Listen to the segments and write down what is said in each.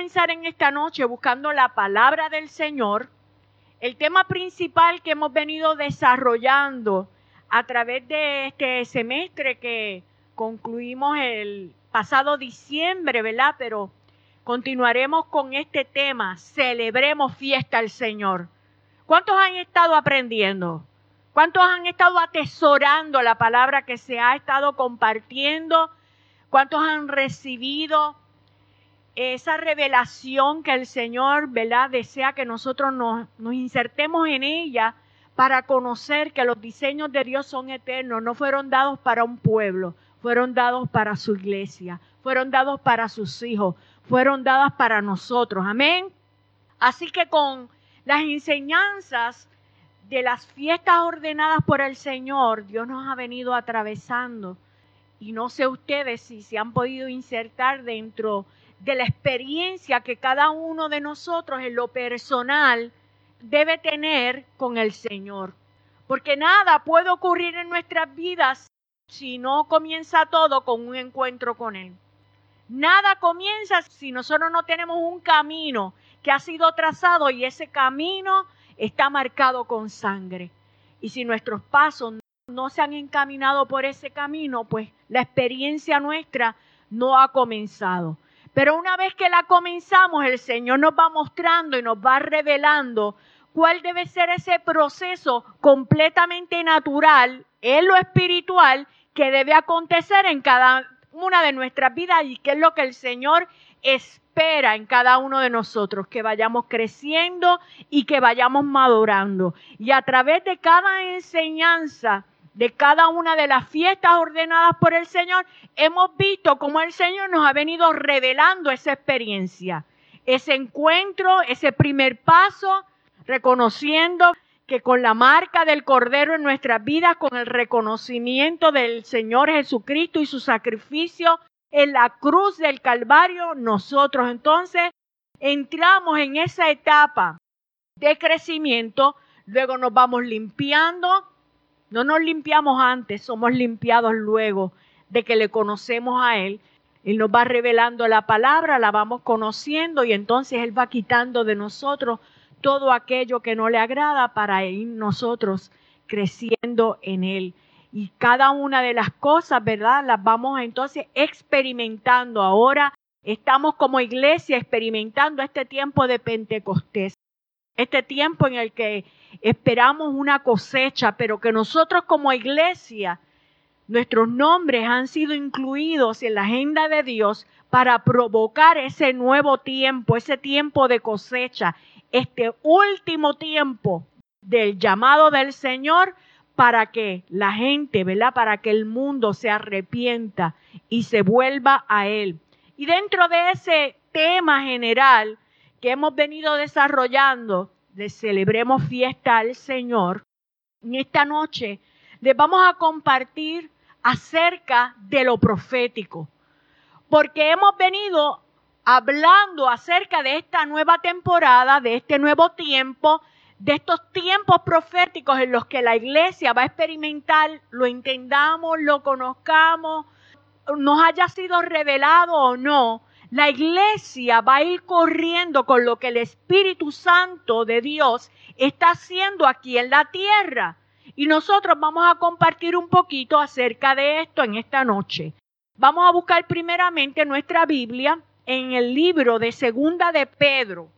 Comenzar en esta noche buscando la palabra del Señor. El tema principal que hemos venido desarrollando a través de este semestre que concluimos el pasado diciembre, ¿verdad? Pero continuaremos con este tema, celebremos fiesta al Señor. ¿Cuántos han estado aprendiendo? ¿Cuántos han estado atesorando la palabra que se ha estado compartiendo? ¿Cuántos han recibido esa revelación que el Señor, ¿verdad? Desea que nosotros nos, insertemos en ella para conocer que los diseños de Dios son eternos, no fueron dados para un pueblo, fueron dados para su iglesia, fueron dados para sus hijos, fueron dadas para nosotros. Amén. Así que con las enseñanzas de las fiestas ordenadas por el Señor, Dios nos ha venido atravesando. Y no sé ustedes si se han podido insertar dentro de la experiencia que cada uno de nosotros en lo personal debe tener con el Señor. Porque nada puede ocurrir en nuestras vidas si no comienza todo con un encuentro con Él. Nada comienza si nosotros no tenemos un camino que ha sido trazado y ese camino está marcado con sangre. Y si nuestros pasos no se han encaminado por ese camino, pues la experiencia nuestra no ha comenzado. Pero una vez que la comenzamos, el Señor nos va mostrando y nos va revelando cuál debe ser ese proceso completamente natural en lo espiritual que debe acontecer en cada una de nuestras vidas y qué es lo que el Señor espera en cada uno de nosotros, que vayamos creciendo y que vayamos madurando. Y a través de cada enseñanza, de cada una de las fiestas ordenadas por el Señor, hemos visto cómo el Señor nos ha venido revelando esa experiencia, ese encuentro, ese primer paso, reconociendo que con la marca del Cordero en nuestras vidas, con el reconocimiento del Señor Jesucristo y su sacrificio en la cruz del Calvario, nosotros entonces entramos en esa etapa de crecimiento, luego nos vamos limpiando, no nos limpiamos antes, somos limpiados luego de que le conocemos a Él. Él nos va revelando la palabra, la vamos conociendo y entonces Él va quitando de nosotros todo aquello que no le agrada para ir nosotros creciendo en Él. Y cada una de las cosas, ¿verdad? Las vamos entonces experimentando. Ahora estamos como iglesia experimentando este tiempo de Pentecostés. Este tiempo en el que esperamos una cosecha, pero que nosotros como iglesia, nuestros nombres han sido incluidos en la agenda de Dios para provocar ese nuevo tiempo, ese tiempo de cosecha, este último tiempo del llamado del Señor para que la gente, ¿verdad? Para que el mundo se arrepienta y se vuelva a Él. Y dentro de ese tema general que hemos venido desarrollando, de celebremos fiesta al Señor, en esta noche les vamos a compartir acerca de lo profético, porque hemos venido hablando acerca de esta nueva temporada, de este nuevo tiempo, de estos tiempos proféticos en los que la iglesia va a experimentar, lo entendamos, lo conozcamos, nos haya sido revelado o no, la iglesia va a ir corriendo con lo que el Espíritu Santo de Dios está haciendo aquí en la tierra. Y nosotros vamos a compartir un poquito acerca de esto en esta noche. Vamos a buscar primeramente nuestra Biblia en el libro de Segunda de Pedro,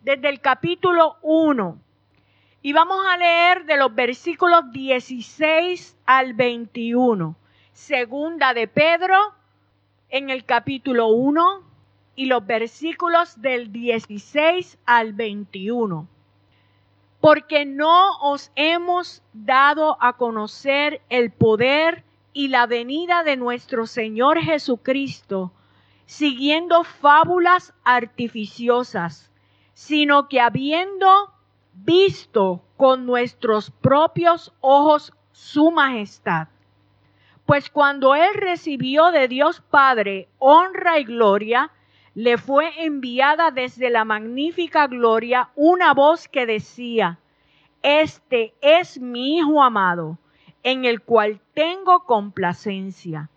desde el capítulo 1. Y vamos a leer de los versículos 16 al 21. Segunda de Pedro, en el capítulo 1, y los versículos del 16 al 21. Porque no os hemos dado a conocer el poder y la venida de nuestro Señor Jesucristo, siguiendo fábulas artificiosas, sino que habiendo visto con nuestros propios ojos su majestad. Pues cuando él recibió de Dios Padre honra y gloria, le fue enviada desde la magnífica gloria una voz que decía, Este es mi Hijo amado, en el cual tengo complacencia.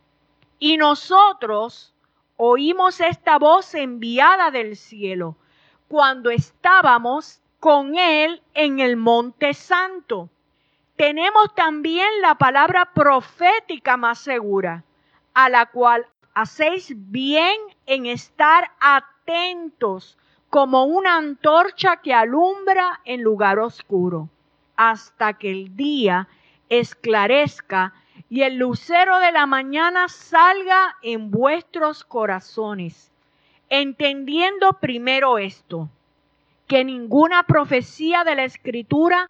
Y nosotros oímos esta voz enviada del cielo cuando estábamos con Él en el Monte Santo. Tenemos también la palabra profética más segura, a la cual hacéis bien en estar atentos como una antorcha que alumbra en lugar oscuro, hasta que el día esclarezca y el lucero de la mañana salga en vuestros corazones, entendiendo primero esto que ninguna profecía de la escritura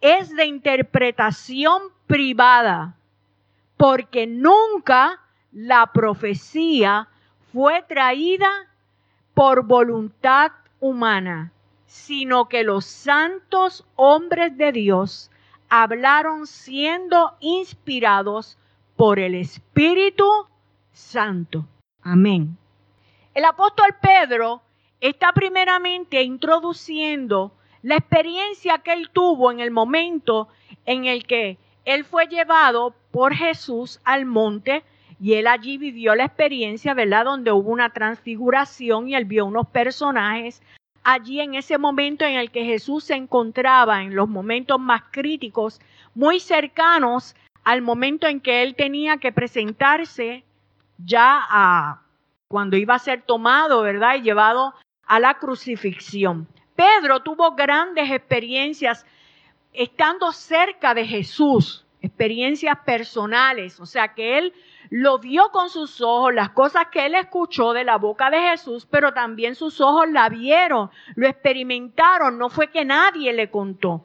es de interpretación privada, porque nunca la profecía fue traída por voluntad humana, sino que los santos hombres de Dios hablaron siendo inspirados por el Espíritu Santo. Amén. El apóstol Pedro está primeramente introduciendo la experiencia que él tuvo en el momento en el que él fue llevado por Jesús al monte y él allí vivió la experiencia, ¿verdad? Donde hubo una transfiguración y él vio unos personajes allí en ese momento en el que Jesús se encontraba en los momentos más críticos, muy cercanos al momento en que él tenía que presentarse ya a cuando iba a ser tomado, ¿verdad? Y llevado a la crucifixión. Pedro tuvo grandes experiencias estando cerca de Jesús, experiencias personales, o sea que él lo vio con sus ojos, las cosas que él escuchó de la boca de Jesús, pero también sus ojos la vieron, lo experimentaron, no fue que nadie le contó.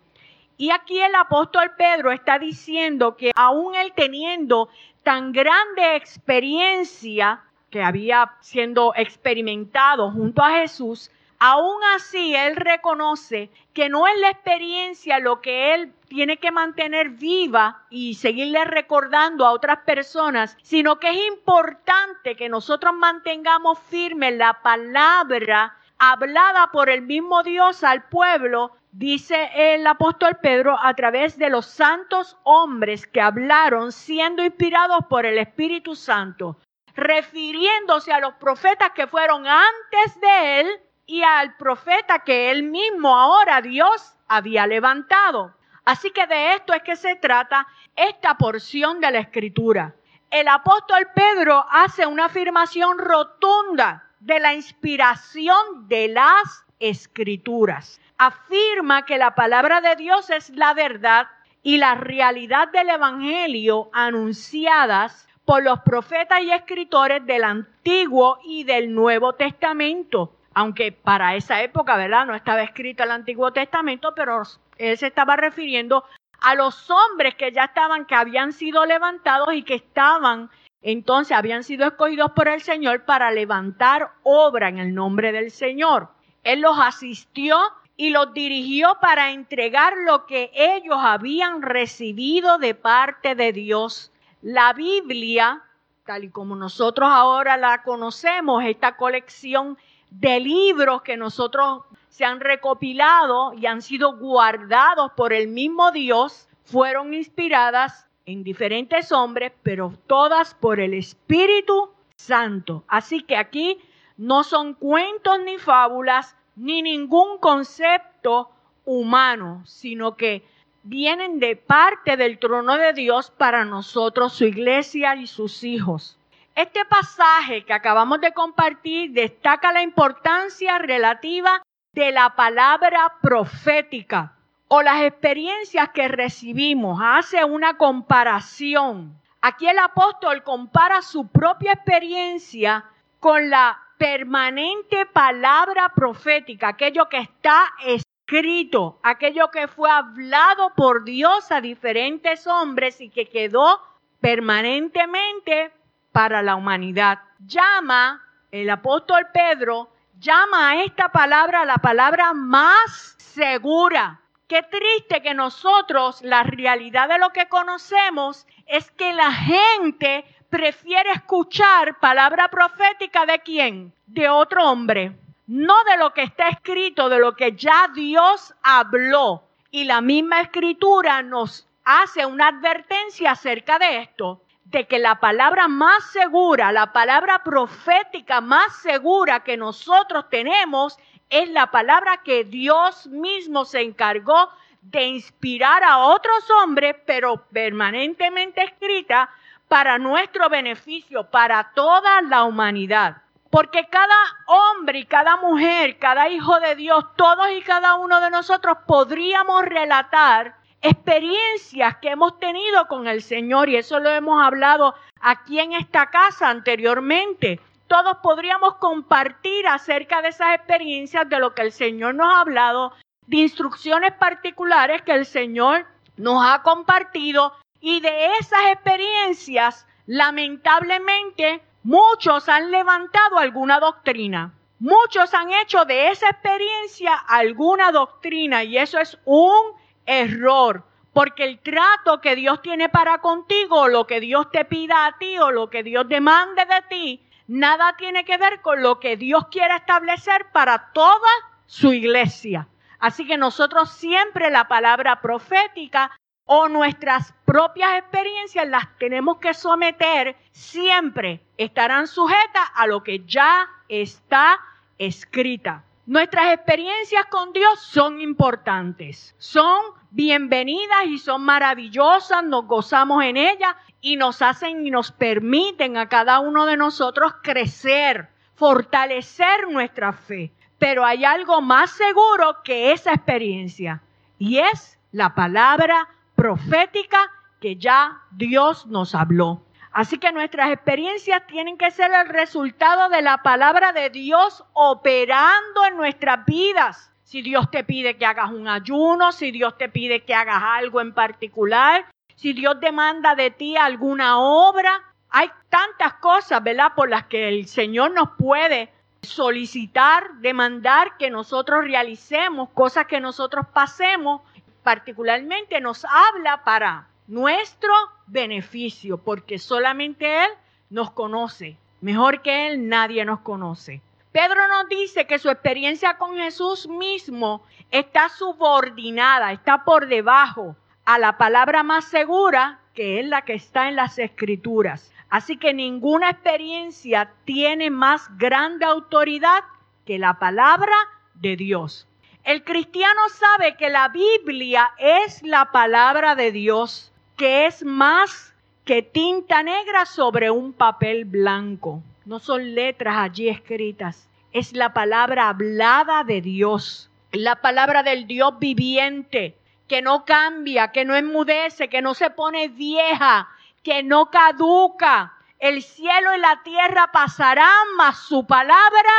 Y aquí el apóstol Pedro está diciendo que aún él teniendo tan grande experiencia que había siendo experimentado junto a Jesús, aún así él reconoce que no es la experiencia lo que él tiene que mantener viva y seguirle recordando a otras personas, sino que es importante que nosotros mantengamos firme la palabra hablada por el mismo Dios al pueblo, dice el apóstol Pedro, a través de los santos hombres que hablaron siendo inspirados por el Espíritu Santo refiriéndose a los profetas que fueron antes de él y al profeta que él mismo ahora Dios había levantado. Así que de esto es que se trata esta porción de la escritura. El apóstol Pedro hace una afirmación rotunda de la inspiración de las escrituras. Afirma que la palabra de Dios es la verdad y la realidad del Evangelio anunciadas por los profetas y escritores del Antiguo y del Nuevo Testamento. Aunque para esa época, ¿verdad? No estaba escrito el Antiguo Testamento, pero él se estaba refiriendo a los hombres que ya estaban, que habían sido levantados y que estaban, entonces habían sido escogidos por el Señor para levantar obra en el nombre del Señor. Él los asistió y los dirigió para entregar lo que ellos habían recibido de parte de Dios la Biblia, tal y como nosotros ahora la conocemos, esta colección de libros que nosotros se han recopilado y han sido guardados por el mismo Dios, fueron inspiradas en diferentes hombres, pero todas por el Espíritu Santo. Así que aquí no son cuentos ni fábulas, ni ningún concepto humano, sino que vienen de parte del trono de Dios para nosotros, su iglesia y sus hijos. Este pasaje que acabamos de compartir destaca la importancia relativa de la palabra profética o las experiencias que recibimos. Hace una comparación. Aquí el apóstol compara su propia experiencia con la permanente palabra profética, aquello que está escrito, aquello que fue hablado por Dios a diferentes hombres y que quedó permanentemente para la humanidad. Llama el apóstol Pedro, llama a esta palabra la palabra más segura. Qué triste que nosotros, la realidad de lo que conocemos es que la gente prefiere escuchar palabra profética de quién? De otro hombre. No de lo que está escrito, de lo que ya Dios habló. Y la misma escritura nos hace una advertencia acerca de esto, de que la palabra más segura, la palabra profética más segura que nosotros tenemos es la palabra que Dios mismo se encargó de inspirar a otros hombres, pero permanentemente escrita para nuestro beneficio, para toda la humanidad. Porque cada hombre y cada mujer, cada hijo de Dios, todos y cada uno de nosotros podríamos relatar experiencias que hemos tenido con el Señor y eso lo hemos hablado aquí en esta casa anteriormente. Todos podríamos compartir acerca de esas experiencias, de lo que el Señor nos ha hablado, de instrucciones particulares que el Señor nos ha compartido y de esas experiencias, lamentablemente, muchos han levantado alguna doctrina. Muchos han hecho de esa experiencia alguna doctrina y eso es un error. Porque el trato que Dios tiene para contigo, lo que Dios te pida a ti o lo que Dios demande de ti, nada tiene que ver con lo que Dios quiere establecer para toda su iglesia. Así que nosotros siempre la palabra profética o nuestras propias experiencias las tenemos que someter, siempre estarán sujetas a lo que ya está escrita. Nuestras experiencias con Dios son importantes, son bienvenidas y son maravillosas, nos gozamos en ellas y nos hacen y nos permiten a cada uno de nosotros crecer, fortalecer nuestra fe. Pero hay algo más seguro que esa experiencia y es la palabra profética que ya Dios nos habló. Así que nuestras experiencias tienen que ser el resultado de la palabra de Dios operando en nuestras vidas. Si Dios te pide que hagas un ayuno, si Dios te pide que hagas algo en particular, si Dios demanda de ti alguna obra, hay tantas cosas, ¿verdad?, por las que el Señor nos puede solicitar, demandar que nosotros realicemos, cosas que nosotros pasemos, particularmente nos habla para nuestro beneficio, porque solamente Él nos conoce. Mejor que Él nadie nos conoce. Pedro nos dice que su experiencia con Jesús mismo está subordinada, está por debajo a la palabra más segura, que es la que está en las escrituras. Así que ninguna experiencia tiene más grande autoridad que la palabra de Dios. El cristiano sabe que la Biblia es la palabra de Dios que es más que tinta negra sobre un papel blanco. No son letras allí escritas, es la palabra hablada de Dios, la palabra del Dios viviente, que no cambia, que no enmudece, que no se pone vieja, que no caduca. El cielo y la tierra pasarán, mas su palabra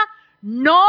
no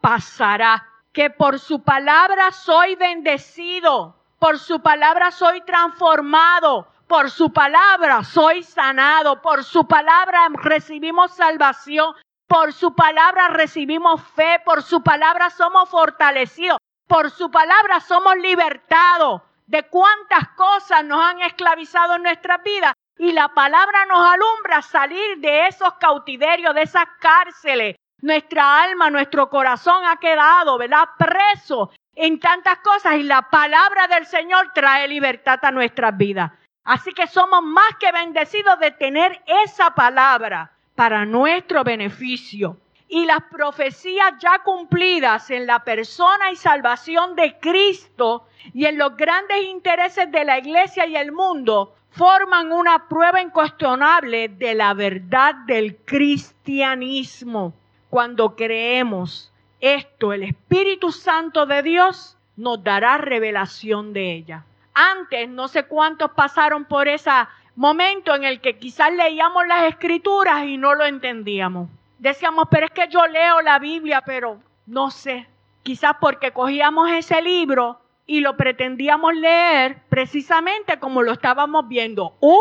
pasará. Que por su palabra soy bendecido por su palabra soy transformado. Por su palabra soy sanado. Por su palabra recibimos salvación. Por su palabra recibimos fe. Por su palabra somos fortalecidos. Por su palabra somos libertados. De cuántas cosas nos han esclavizado en nuestras vidas. Y la palabra nos alumbra salir de esos cautiverios, de esas cárceles. Nuestra alma, nuestro corazón ha quedado, ¿verdad? Preso en tantas cosas y la palabra del Señor trae libertad a nuestras vidas. Así que somos más que bendecidos de tener esa palabra para nuestro beneficio. Y las profecías ya cumplidas en la persona y salvación de Cristo y en los grandes intereses de la iglesia y el mundo forman una prueba incuestionable de la verdad del cristianismo. Cuando creemos esto, el Espíritu Santo de Dios nos dará revelación de ella. Antes, no sé cuántos pasaron por ese momento en el que quizás leíamos las escrituras y no lo entendíamos. Decíamos, pero es que yo leo la Biblia, pero no sé. Quizás porque cogíamos ese libro y lo pretendíamos leer precisamente como lo estábamos viendo, un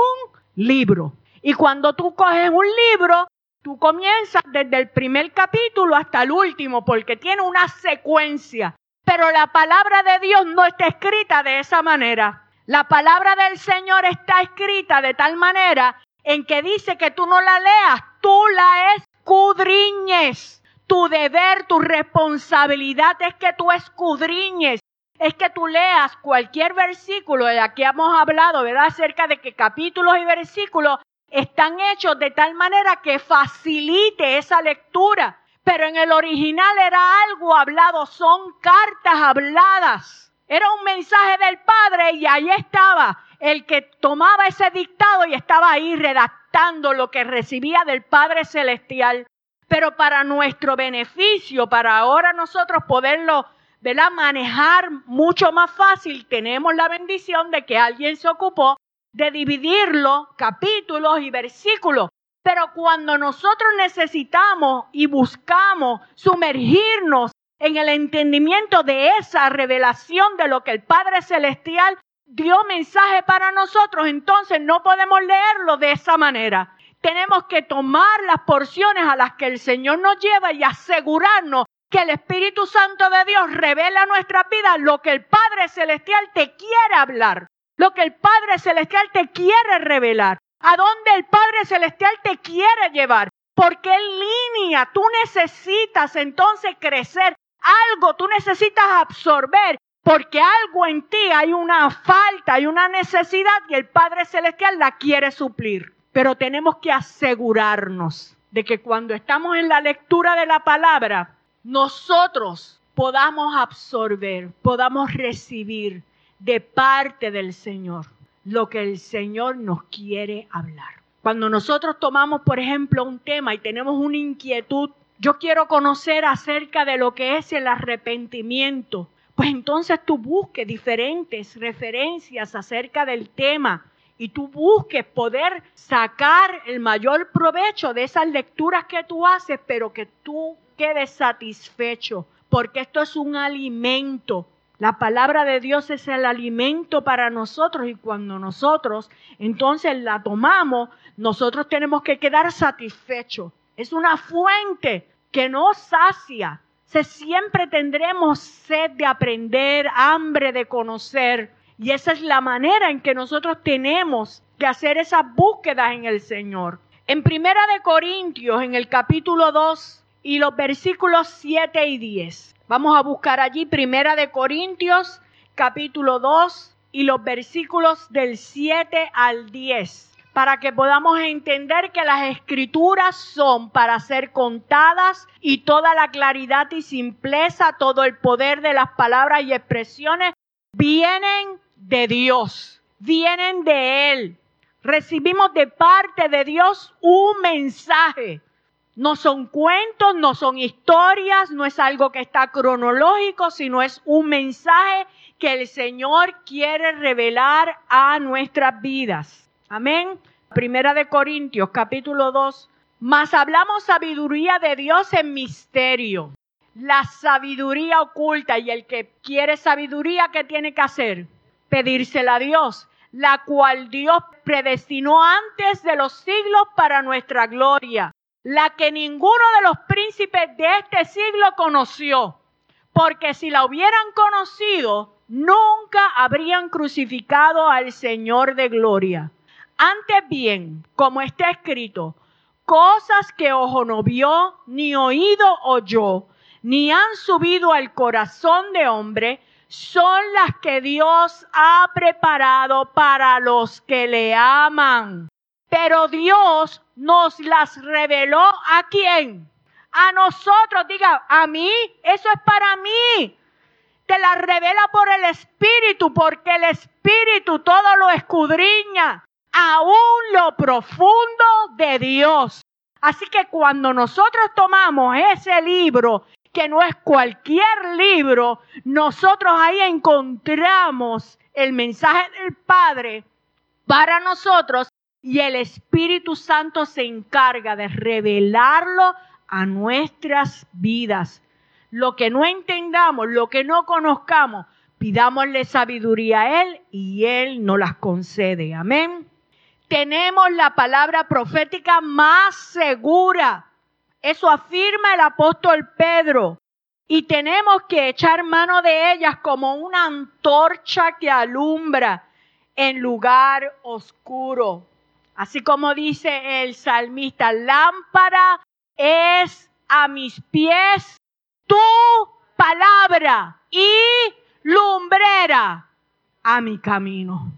libro. Y cuando tú coges un libro, tú comienzas desde el primer capítulo hasta el último, porque tiene una secuencia. Pero la palabra de Dios no está escrita de esa manera. La palabra del Señor está escrita de tal manera en que dice que tú no la leas, tú la escudriñes. Tu deber, tu responsabilidad es que tú escudriñes, es que tú leas cualquier versículo, de aquí hemos hablado, ¿verdad? Acerca de que capítulos y versículos están hechos de tal manera que facilite esa lectura. Pero en el original era algo hablado, son cartas habladas. Era un mensaje del Padre y ahí estaba el que tomaba ese dictado y estaba ahí redactando lo que recibía del Padre Celestial. Pero para nuestro beneficio, para ahora nosotros poderlo ¿verdad? manejar mucho más fácil, tenemos la bendición de que alguien se ocupó de dividirlo capítulos y versículos. Pero cuando nosotros necesitamos y buscamos sumergirnos en el entendimiento de esa revelación de lo que el Padre Celestial dio mensaje para nosotros, entonces no podemos leerlo de esa manera. Tenemos que tomar las porciones a las que el Señor nos lleva y asegurarnos que el Espíritu Santo de Dios revela a nuestra vida lo que el Padre Celestial te quiere hablar lo que el Padre Celestial te quiere revelar, a dónde el Padre Celestial te quiere llevar. Porque en línea tú necesitas entonces crecer, algo tú necesitas absorber, porque algo en ti hay una falta, hay una necesidad y el Padre Celestial la quiere suplir. Pero tenemos que asegurarnos de que cuando estamos en la lectura de la palabra, nosotros podamos absorber, podamos recibir de parte del Señor lo que el Señor nos quiere hablar. Cuando nosotros tomamos, por ejemplo, un tema y tenemos una inquietud, yo quiero conocer acerca de lo que es el arrepentimiento, pues entonces tú busques diferentes referencias acerca del tema y tú busques poder sacar el mayor provecho de esas lecturas que tú haces, pero que tú quedes satisfecho, porque esto es un alimento la palabra de Dios es el alimento para nosotros y cuando nosotros entonces la tomamos, nosotros tenemos que quedar satisfechos. Es una fuente que nos sacia. Se siempre tendremos sed de aprender, hambre de conocer. Y esa es la manera en que nosotros tenemos que hacer esas búsquedas en el Señor. En Primera de Corintios, en el capítulo 2 y los versículos 7 y 10. Vamos a buscar allí Primera de Corintios, capítulo 2 y los versículos del 7 al 10, para que podamos entender que las escrituras son para ser contadas y toda la claridad y simpleza, todo el poder de las palabras y expresiones vienen de Dios, vienen de Él. Recibimos de parte de Dios un mensaje no son cuentos, no son historias, no es algo que está cronológico, sino es un mensaje que el Señor quiere revelar a nuestras vidas. Amén. Primera de Corintios, capítulo 2. Mas hablamos sabiduría de Dios en misterio. La sabiduría oculta y el que quiere sabiduría, ¿qué tiene que hacer? Pedírsela a Dios, la cual Dios predestinó antes de los siglos para nuestra gloria la que ninguno de los príncipes de este siglo conoció, porque si la hubieran conocido, nunca habrían crucificado al Señor de gloria. Antes bien, como está escrito, cosas que ojo no vio, ni oído oyó, ni han subido al corazón de hombre, son las que Dios ha preparado para los que le aman. Pero Dios nos las reveló a quién? A nosotros, diga, a mí, eso es para mí. Te la revela por el Espíritu, porque el Espíritu todo lo escudriña, aún lo profundo de Dios. Así que cuando nosotros tomamos ese libro, que no es cualquier libro, nosotros ahí encontramos el mensaje del Padre para nosotros y el Espíritu Santo se encarga de revelarlo a nuestras vidas. Lo que no entendamos, lo que no conozcamos, pidámosle sabiduría a Él y Él nos las concede. Amén. tenemos la palabra profética más segura. Eso afirma el apóstol Pedro. Y tenemos que echar mano de ellas como una antorcha que alumbra en lugar oscuro. Así como dice el salmista, lámpara es a mis pies tu palabra y lumbrera a mi camino.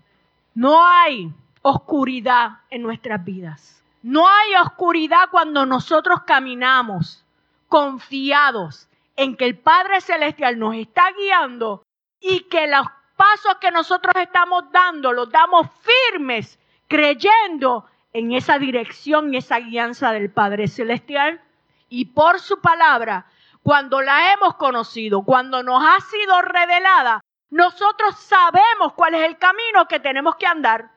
No hay oscuridad en nuestras vidas. No hay oscuridad cuando nosotros caminamos confiados en que el Padre Celestial nos está guiando y que los pasos que nosotros estamos dando los damos firmes, creyendo en esa dirección y esa guianza del Padre Celestial. Y por su palabra, cuando la hemos conocido, cuando nos ha sido revelada, nosotros sabemos cuál es el camino que tenemos que andar.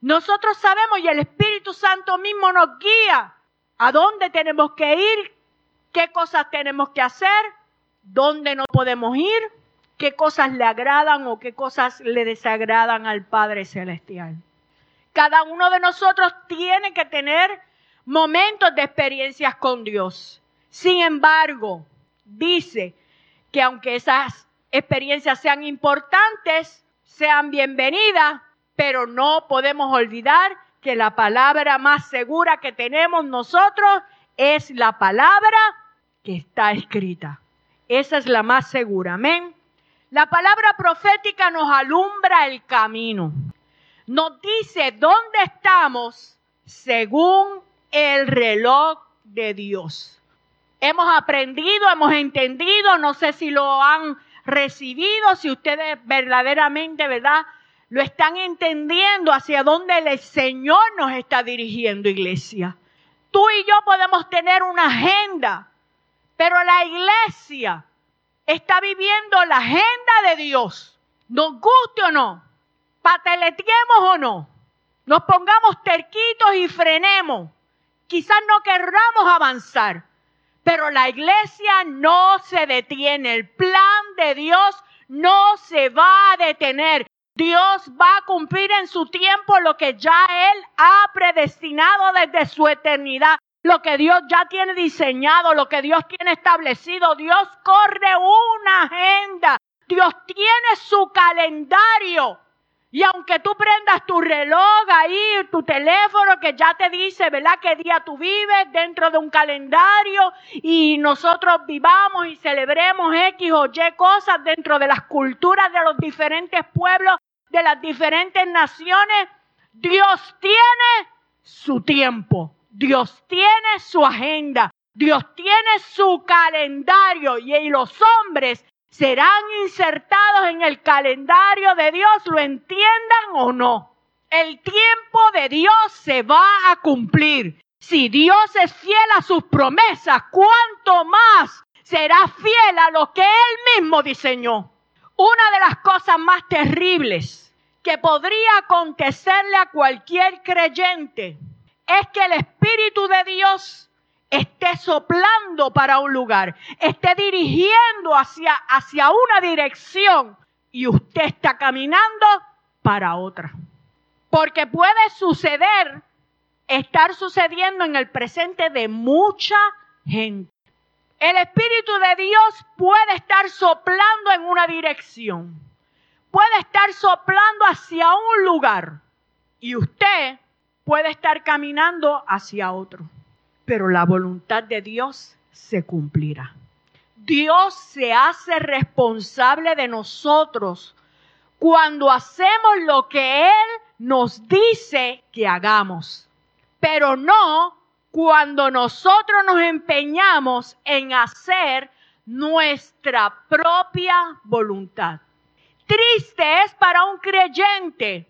Nosotros sabemos y el Espíritu Santo mismo nos guía a dónde tenemos que ir, qué cosas tenemos que hacer, dónde no podemos ir, qué cosas le agradan o qué cosas le desagradan al Padre Celestial. Cada uno de nosotros tiene que tener momentos de experiencias con Dios. Sin embargo, dice que aunque esas experiencias sean importantes, sean bienvenidas, pero no podemos olvidar que la palabra más segura que tenemos nosotros es la palabra que está escrita. Esa es la más segura. Amén. La palabra profética nos alumbra el camino. Nos dice dónde estamos según el reloj de Dios. Hemos aprendido, hemos entendido, no sé si lo han recibido, si ustedes verdaderamente, ¿verdad? lo están entendiendo hacia dónde el Señor nos está dirigiendo, iglesia. Tú y yo podemos tener una agenda, pero la iglesia está viviendo la agenda de Dios. Nos guste o no, pateleteemos o no, nos pongamos terquitos y frenemos. Quizás no querramos avanzar, pero la iglesia no se detiene. El plan de Dios no se va a detener. Dios va a cumplir en su tiempo lo que ya Él ha predestinado desde su eternidad, lo que Dios ya tiene diseñado, lo que Dios tiene establecido. Dios corre una agenda, Dios tiene su calendario. Y aunque tú prendas tu reloj ahí, tu teléfono que ya te dice, ¿verdad?, qué día tú vives dentro de un calendario y nosotros vivamos y celebremos X o Y cosas dentro de las culturas de los diferentes pueblos, de las diferentes naciones, Dios tiene su tiempo, Dios tiene su agenda, Dios tiene su calendario y los hombres serán insertados en el calendario de Dios, lo entiendan o no. El tiempo de Dios se va a cumplir. Si Dios es fiel a sus promesas, ¿cuánto más será fiel a lo que Él mismo diseñó? Una de las cosas más terribles que podría acontecerle a cualquier creyente es que el Espíritu de Dios esté soplando para un lugar, esté dirigiendo hacia, hacia una dirección y usted está caminando para otra. Porque puede suceder, estar sucediendo en el presente de mucha gente. El Espíritu de Dios puede estar soplando en una dirección, puede estar soplando hacia un lugar y usted puede estar caminando hacia otro pero la voluntad de Dios se cumplirá. Dios se hace responsable de nosotros cuando hacemos lo que Él nos dice que hagamos, pero no cuando nosotros nos empeñamos en hacer nuestra propia voluntad. Triste es para un creyente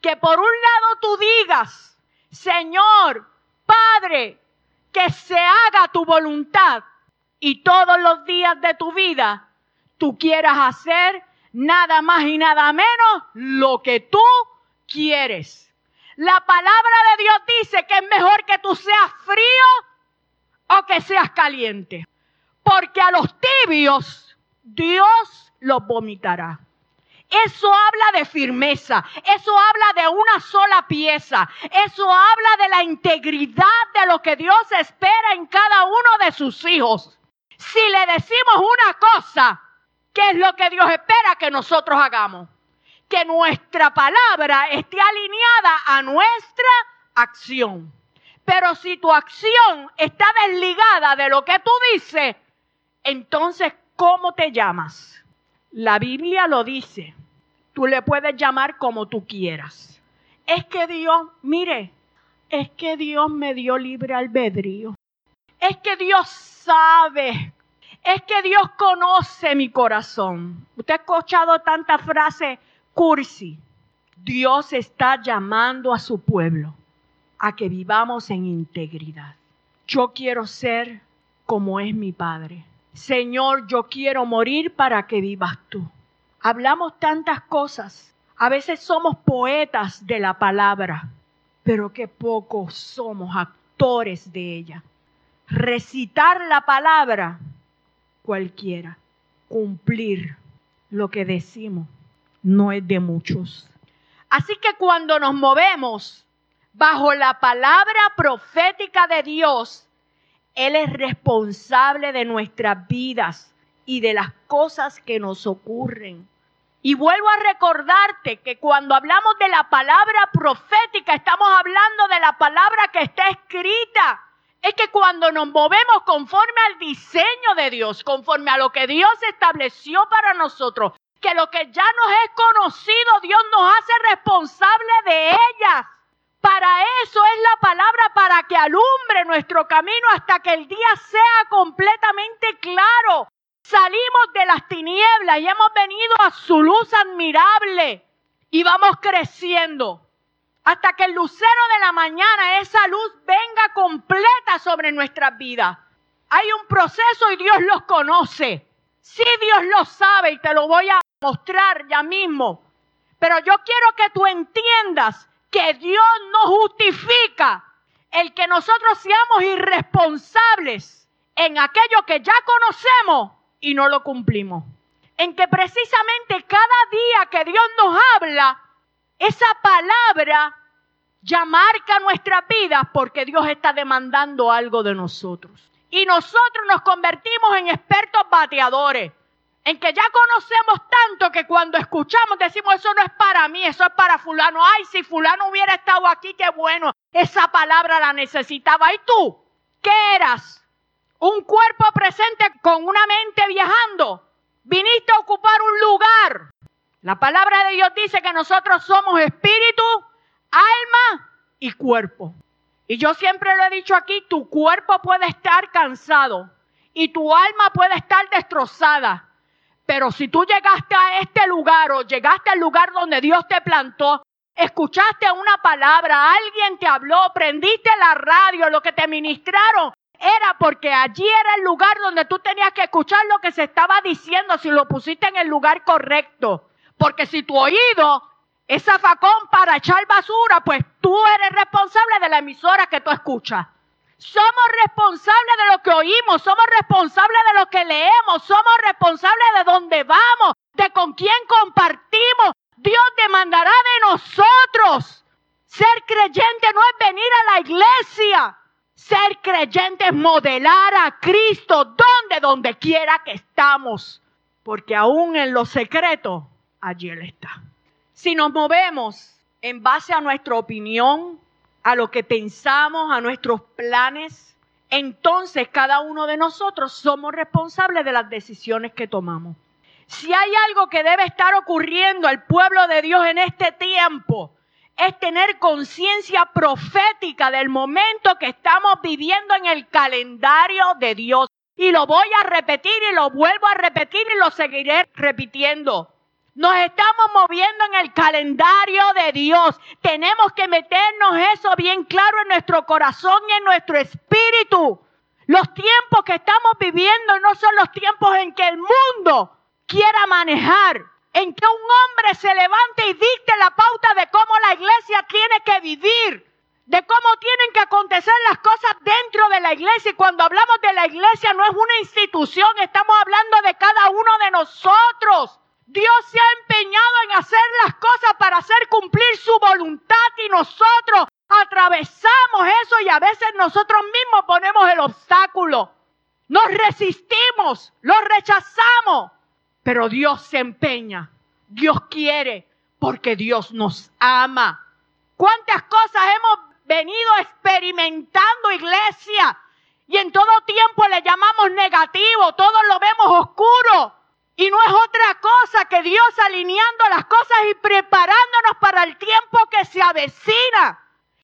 que por un lado tú digas, Señor, Padre, que se haga tu voluntad y todos los días de tu vida tú quieras hacer nada más y nada menos lo que tú quieres. La palabra de Dios dice que es mejor que tú seas frío o que seas caliente. Porque a los tibios Dios los vomitará. Eso habla de firmeza, eso habla de una sola pieza, eso habla de la integridad de lo que Dios espera en cada uno de sus hijos. Si le decimos una cosa, ¿qué es lo que Dios espera que nosotros hagamos? Que nuestra palabra esté alineada a nuestra acción. Pero si tu acción está desligada de lo que tú dices, entonces, ¿cómo te llamas? La Biblia lo dice. Tú le puedes llamar como tú quieras. Es que Dios, mire, es que Dios me dio libre albedrío. Es que Dios sabe. Es que Dios conoce mi corazón. Usted ha escuchado tanta frase cursi. Dios está llamando a su pueblo a que vivamos en integridad. Yo quiero ser como es mi Padre. Señor, yo quiero morir para que vivas tú. Hablamos tantas cosas. A veces somos poetas de la palabra, pero que pocos somos actores de ella. Recitar la palabra, cualquiera. Cumplir lo que decimos no es de muchos. Así que cuando nos movemos bajo la palabra profética de Dios, Él es responsable de nuestras vidas y de las cosas que nos ocurren. Y vuelvo a recordarte que cuando hablamos de la palabra profética, estamos hablando de la palabra que está escrita. Es que cuando nos movemos conforme al diseño de Dios, conforme a lo que Dios estableció para nosotros, que lo que ya nos es conocido, Dios nos hace responsable de ellas. Para eso es la palabra, para que alumbre nuestro camino hasta que el día sea completamente claro. Salimos de las tinieblas y hemos venido a su luz admirable y vamos creciendo hasta que el lucero de la mañana, esa luz venga completa sobre nuestras vidas. Hay un proceso y Dios los conoce. Sí, Dios lo sabe y te lo voy a mostrar ya mismo. Pero yo quiero que tú entiendas que Dios no justifica el que nosotros seamos irresponsables en aquello que ya conocemos y no lo cumplimos. En que precisamente cada día que Dios nos habla, esa palabra ya marca nuestras vidas porque Dios está demandando algo de nosotros. Y nosotros nos convertimos en expertos bateadores en que ya conocemos tanto que cuando escuchamos decimos eso no es para mí, eso es para fulano. Ay, si fulano hubiera estado aquí, qué bueno. Esa palabra la necesitaba. ¿Y tú? ¿Qué eras? Un cuerpo presente con una mente viajando. Viniste a ocupar un lugar. La palabra de Dios dice que nosotros somos espíritu, alma y cuerpo. Y yo siempre lo he dicho aquí, tu cuerpo puede estar cansado y tu alma puede estar destrozada pero si tú llegaste a este lugar o llegaste al lugar donde Dios te plantó, escuchaste una palabra, alguien te habló, prendiste la radio, lo que te ministraron, era porque allí era el lugar donde tú tenías que escuchar lo que se estaba diciendo si lo pusiste en el lugar correcto. Porque si tu oído es zafacón para echar basura, pues tú eres responsable de la emisora que tú escuchas. Somos responsables de lo que oímos, somos responsables de lo que leemos, somos responsables de dónde vamos, de con quién compartimos. Dios demandará de nosotros. Ser creyente no es venir a la iglesia. Ser creyente es modelar a Cristo donde, donde quiera que estamos. Porque aún en lo secreto, allí Él está. Si nos movemos en base a nuestra opinión, a lo que pensamos, a nuestros planes, entonces cada uno de nosotros somos responsables de las decisiones que tomamos. Si hay algo que debe estar ocurriendo al pueblo de Dios en este tiempo, es tener conciencia profética del momento que estamos viviendo en el calendario de Dios. Y lo voy a repetir y lo vuelvo a repetir y lo seguiré repitiendo. Nos estamos moviendo en el calendario de Dios. Tenemos que meternos eso bien claro en nuestro corazón y en nuestro espíritu. Los tiempos que estamos viviendo no son los tiempos en que el mundo quiera manejar, en que un hombre se levante y dicte la pauta de cómo la iglesia tiene que vivir, de cómo tienen que acontecer las cosas dentro de la iglesia. Y cuando hablamos de la iglesia no es una institución, estamos hablando de cada uno de nosotros. Dios se ha empeñado en hacer las cosas para hacer cumplir su voluntad y nosotros atravesamos eso y a veces nosotros mismos ponemos el obstáculo. Nos resistimos, lo rechazamos, pero Dios se empeña, Dios quiere, porque Dios nos ama. ¿Cuántas cosas hemos venido experimentando, iglesia? Y en todo tiempo le llamamos negativo, todo lo vemos oscuro. Y no es otra cosa que Dios alineando las cosas y preparándonos para el tiempo que se avecina.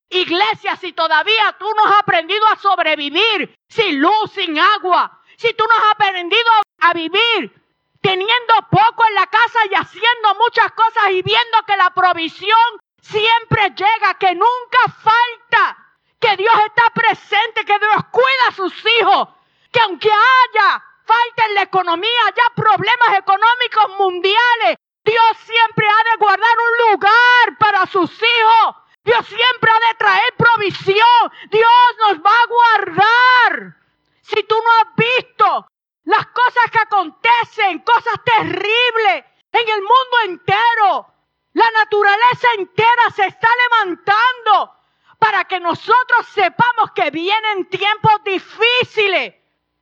Iglesia, si todavía tú no has aprendido a sobrevivir sin luz, sin agua, si tú no has aprendido a vivir teniendo poco en la casa y haciendo muchas cosas y viendo que la provisión siempre llega, que nunca falta, que Dios está presente, que Dios cuida a sus hijos, que aunque haya falta en la economía, haya problemas económicos mundiales, Dios siempre ha de guardar un lugar para sus hijos. Dios siempre ha de traer provisión. Dios nos va a guardar. Si tú no has visto las cosas que acontecen, cosas terribles en el mundo entero, la naturaleza entera se está levantando para que nosotros sepamos que vienen tiempos difíciles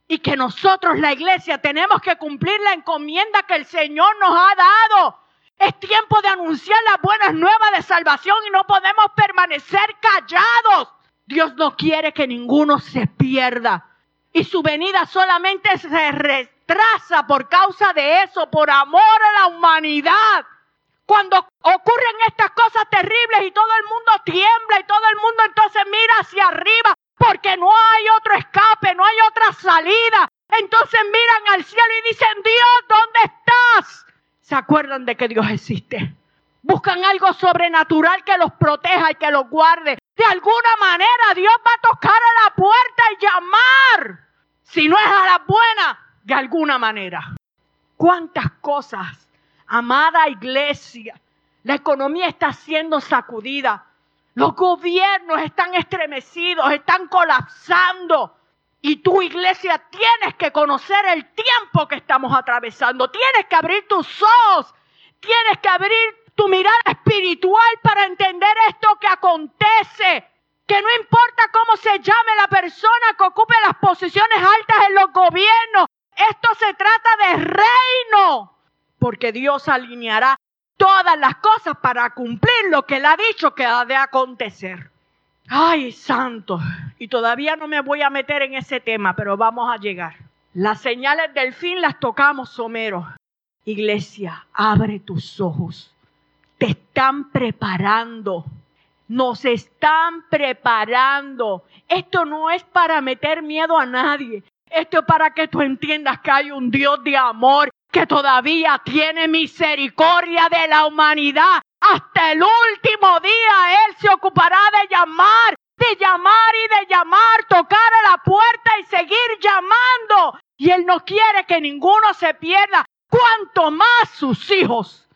y que nosotros, la iglesia, tenemos que cumplir la encomienda que el Señor nos ha dado. Es tiempo de anunciar las buenas nuevas de salvación y no podemos permanecer callados. Dios no quiere que ninguno se pierda. Y su venida solamente se retrasa por causa de eso, por amor a la humanidad. Cuando ocurren estas cosas terribles y todo el mundo tiembla y todo el mundo entonces mira hacia arriba porque no hay otro escape, no hay otra salida. Entonces miran al cielo y dicen, Dios, ¿dónde estás? Se acuerdan de que Dios existe. Buscan algo sobrenatural que los proteja y que los guarde. De alguna manera Dios va a tocar a la puerta y llamar. Si no es a la buena, de alguna manera. ¿Cuántas cosas Amada iglesia, la economía está siendo sacudida. Los gobiernos están estremecidos, están colapsando. Y tu iglesia tienes que conocer el tiempo que estamos atravesando. Tienes que abrir tus ojos. Tienes que abrir tu mirada espiritual para entender esto que acontece. Que no importa cómo se llame la persona que ocupe las posiciones altas en los gobiernos. Esto se trata de reino porque Dios alineará todas las cosas para cumplir lo que Él ha dicho que ha de acontecer. Ay, santo. Y todavía no me voy a meter en ese tema, pero vamos a llegar. Las señales del fin las tocamos, Somero. Iglesia, abre tus ojos. Te están preparando. Nos están preparando. Esto no es para meter miedo a nadie. Esto es para que tú entiendas que hay un Dios de amor que todavía tiene misericordia de la humanidad. Hasta el último día Él se ocupará de llamar, de llamar y de llamar, tocar a la puerta y seguir llamando. Y Él no quiere que ninguno se pierda, cuanto más sus hijos.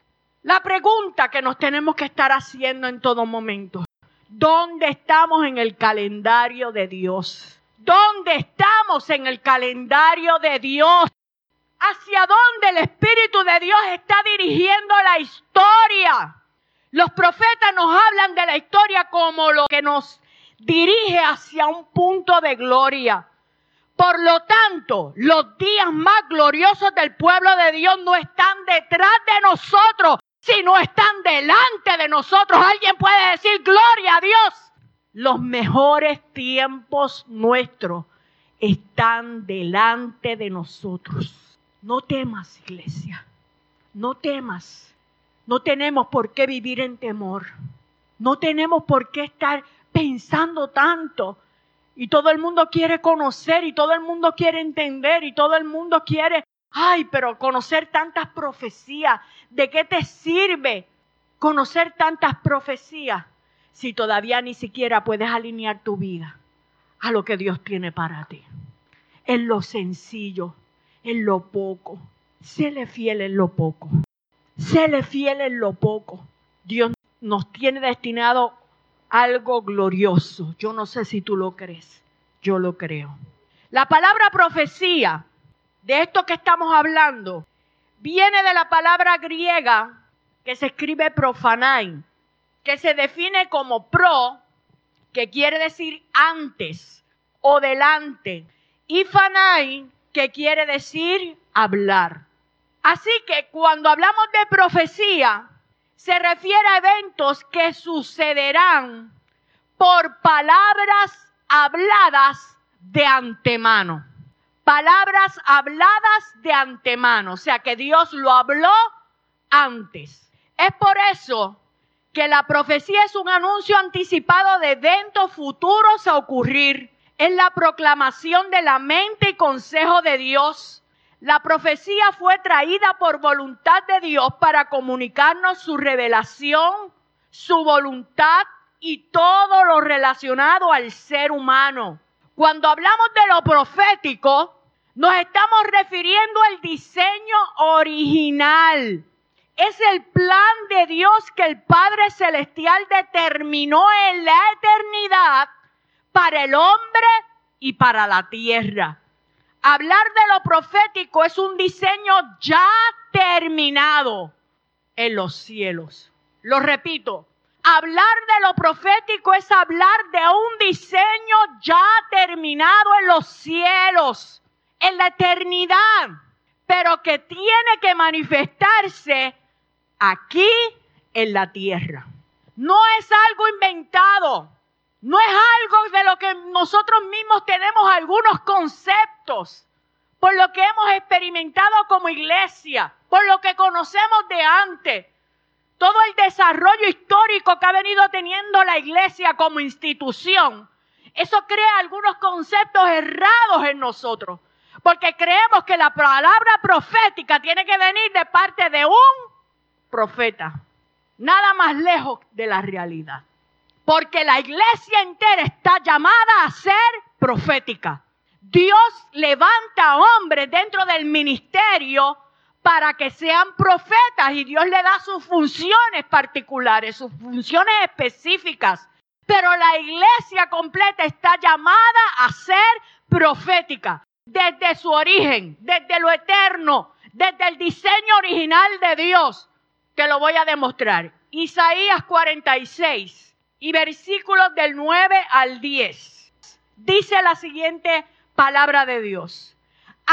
La pregunta que nos tenemos que estar haciendo en todo momento, ¿dónde estamos en el calendario de Dios? ¿Dónde estamos en el calendario de Dios? hacia dónde el Espíritu de Dios está dirigiendo la historia. Los profetas nos hablan de la historia como lo que nos dirige hacia un punto de gloria. Por lo tanto, los días más gloriosos del pueblo de Dios no están detrás de nosotros, sino están delante de nosotros. Alguien puede decir, gloria a Dios. Los mejores tiempos nuestros están delante de nosotros. No temas, iglesia. No temas. No tenemos por qué vivir en temor. No tenemos por qué estar pensando tanto. Y todo el mundo quiere conocer y todo el mundo quiere entender y todo el mundo quiere, ay, pero conocer tantas profecías. ¿De qué te sirve conocer tantas profecías si todavía ni siquiera puedes alinear tu vida a lo que Dios tiene para ti? En lo sencillo, en lo poco. Séle fiel en lo poco. Séle fiel en lo poco. Dios nos tiene destinado algo glorioso. Yo no sé si tú lo crees. Yo lo creo. La palabra profecía, de esto que estamos hablando, viene de la palabra griega que se escribe profanai, que se define como pro, que quiere decir antes o delante, y fanai, que quiere decir hablar. Así que cuando hablamos de profecía, se refiere a eventos que sucederán por palabras habladas de antemano. Palabras habladas de antemano, o sea que Dios lo habló antes. Es por eso que la profecía es un anuncio anticipado de eventos futuros a ocurrir. Es la proclamación de la mente y consejo de Dios. La profecía fue traída por voluntad de Dios para comunicarnos su revelación, su voluntad y todo lo relacionado al ser humano. Cuando hablamos de lo profético, nos estamos refiriendo al diseño original. Es el plan de Dios que el Padre Celestial determinó en la eternidad para el hombre y para la tierra. Hablar de lo profético es un diseño ya terminado en los cielos. Lo repito, Hablar de lo profético es hablar de un diseño ya terminado en los cielos, en la eternidad, pero que tiene que manifestarse aquí en la tierra. No es algo inventado, no es algo de lo que nosotros mismos tenemos algunos conceptos, por lo que hemos experimentado como iglesia, por lo que conocemos de antes todo el desarrollo histórico que ha venido teniendo la iglesia como institución, eso crea algunos conceptos errados en nosotros. Porque creemos que la palabra profética tiene que venir de parte de un profeta. Nada más lejos de la realidad. Porque la iglesia entera está llamada a ser profética. Dios levanta hombres dentro del ministerio para que sean profetas y Dios le da sus funciones particulares, sus funciones específicas. Pero la iglesia completa está llamada a ser profética desde su origen, desde lo eterno, desde el diseño original de Dios. Te lo voy a demostrar. Isaías 46 y versículos del 9 al 10. Dice la siguiente palabra de Dios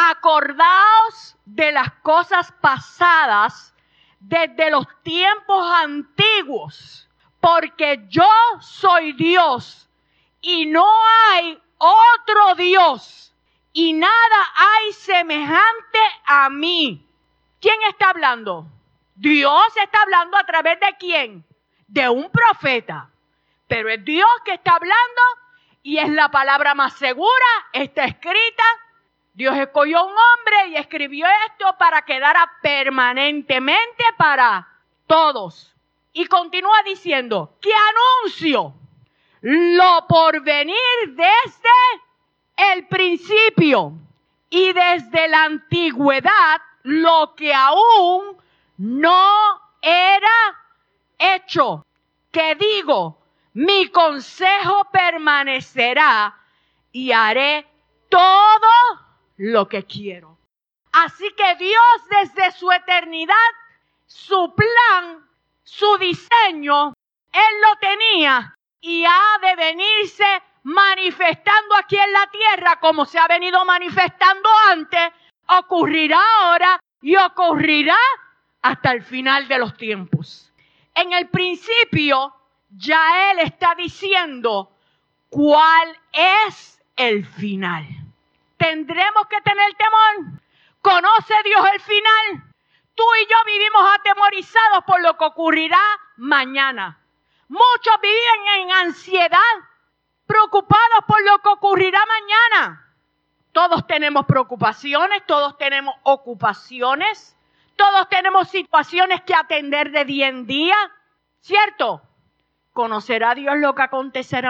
acordaos de las cosas pasadas desde los tiempos antiguos, porque yo soy Dios y no hay otro Dios y nada hay semejante a mí. ¿Quién está hablando? Dios está hablando a través de quién? De un profeta. Pero es Dios que está hablando y es la palabra más segura, está escrita Dios escogió un hombre y escribió esto para quedara permanentemente para todos. Y continúa diciendo, que anuncio lo por venir desde el principio y desde la antigüedad lo que aún no era hecho. Que digo, mi consejo permanecerá y haré todo lo que quiero. Así que Dios desde su eternidad, su plan, su diseño, Él lo tenía y ha de venirse manifestando aquí en la tierra como se ha venido manifestando antes, ocurrirá ahora y ocurrirá hasta el final de los tiempos. En el principio ya Él está diciendo cuál es el final tendremos que tener temor. ¿Conoce Dios el final? Tú y yo vivimos atemorizados por lo que ocurrirá mañana. Muchos viven en ansiedad, preocupados por lo que ocurrirá mañana. Todos tenemos preocupaciones, todos tenemos ocupaciones, todos tenemos situaciones que atender de día en día, ¿cierto? ¿Conocerá Dios lo que acontecerá